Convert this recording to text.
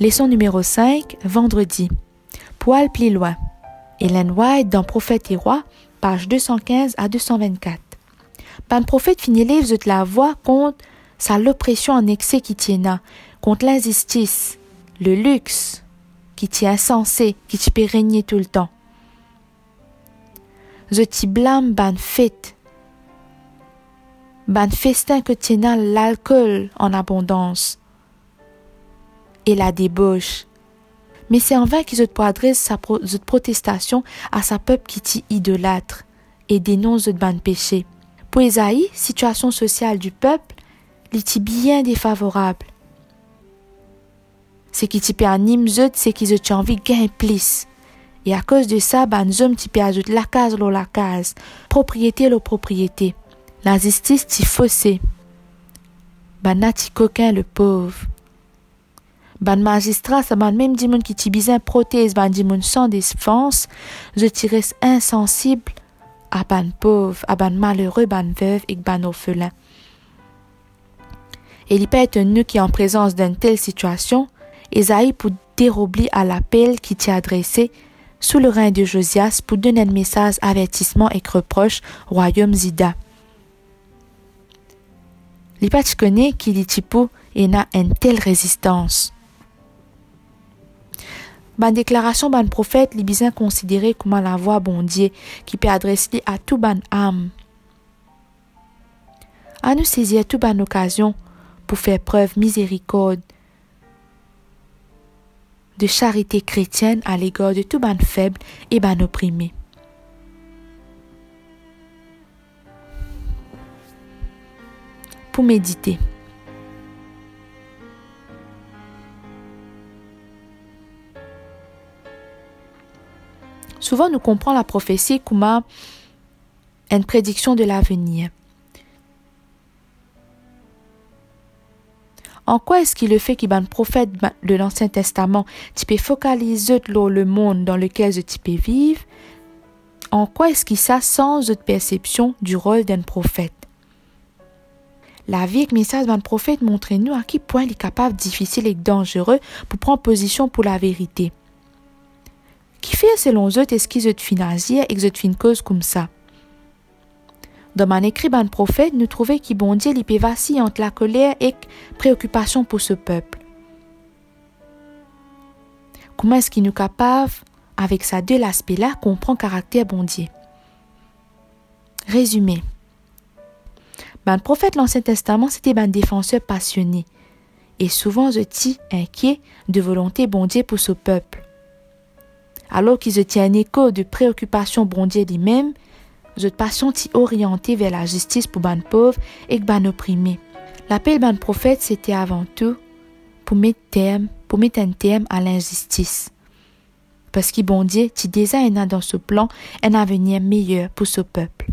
Leçon numéro 5, vendredi. Poil plus loin. Hélène White dans Prophète et Roi, page 215 à 224. Ban prophète finit livre de la voix contre sa l'oppression en excès qui tient contre l'injustice, le luxe qui tient insensé, qui t'y peut régner tout le temps. Je t'y blâme ban fête, ban festin que tient l'alcool en abondance et la débauche. Mais c'est en vain qu'ils adresse sa protestation à sa peuple qui t'y idolâtre et dénonce de ban péché. Pour Esaïe, situation sociale du peuple, l'est bien défavorable. C'est qui t'y anime c'est qu'ils ont envie gain plus. Et à cause de ça, ban zom t'y ajoute la case lo la case, propriété lo propriété. La justice t'y faussé. Ban ti coquin le pauvre? Ban magistrat, ça ban même dimon qui t'y bizin prothèse, ban dimon sans défense, je t'y reste insensible à ban pauvre, à ban malheureux, ban veuve et ban orphelin. Et peut être un qui en présence d'une telle situation, Esaïe pour dérober à l'appel qui t'est adressé sous le règne de Josias pour donner un message avertissement et reproche royaume Zida. Lipa connaît qu'il y et n'a une telle résistance. Ban déclaration ban prophète li bien considéré comme la voix bondier qui peut adresser à tout ban âme. À nous saisir tout ban occasion pour faire preuve miséricorde de charité chrétienne à l'égard de tout ban faible et ban opprimé. Pour méditer. Souvent, nous comprenons la prophétie comme une prédiction de l'avenir. En quoi est-ce qu'il le fait qu'il un prophète de l'Ancien Testament, tu peux focaliser le monde dans lequel tu peux vivre? En quoi est-ce qu'il ça sans autre perception du rôle d'un prophète? La vie avec message d'un prophète montre nous à quel point il est capable, difficile et dangereux pour prendre position pour la vérité. Qui fait selon eux est-ce qu'ils financier et qu'ils une cause comme ça? Dans mon écrit ban prophète, nous trouvons qu'il bon Dieu entre la colère et préoccupation pour ce peuple. Comment est-ce qu'il nous capable, avec ça deux aspects-là, comprendre caractère bon Dieu? Résumé. Ben, prophète l'Ancien Testament, c'était un défenseur passionné. Et souvent, je inquiet de volonté bon Dieu pour ce peuple. Alors qu'ils tient un écho de préoccupation bon Dieu lui-même, t'y orienté vers la justice pour ban pauvres et ban opprimés. L'appel ban prophète, c'était avant tout pour mettre terme, pour mettre un terme à l'injustice. Parce que bon Dieu, tu déjà dans ce plan un avenir meilleur pour ce peuple.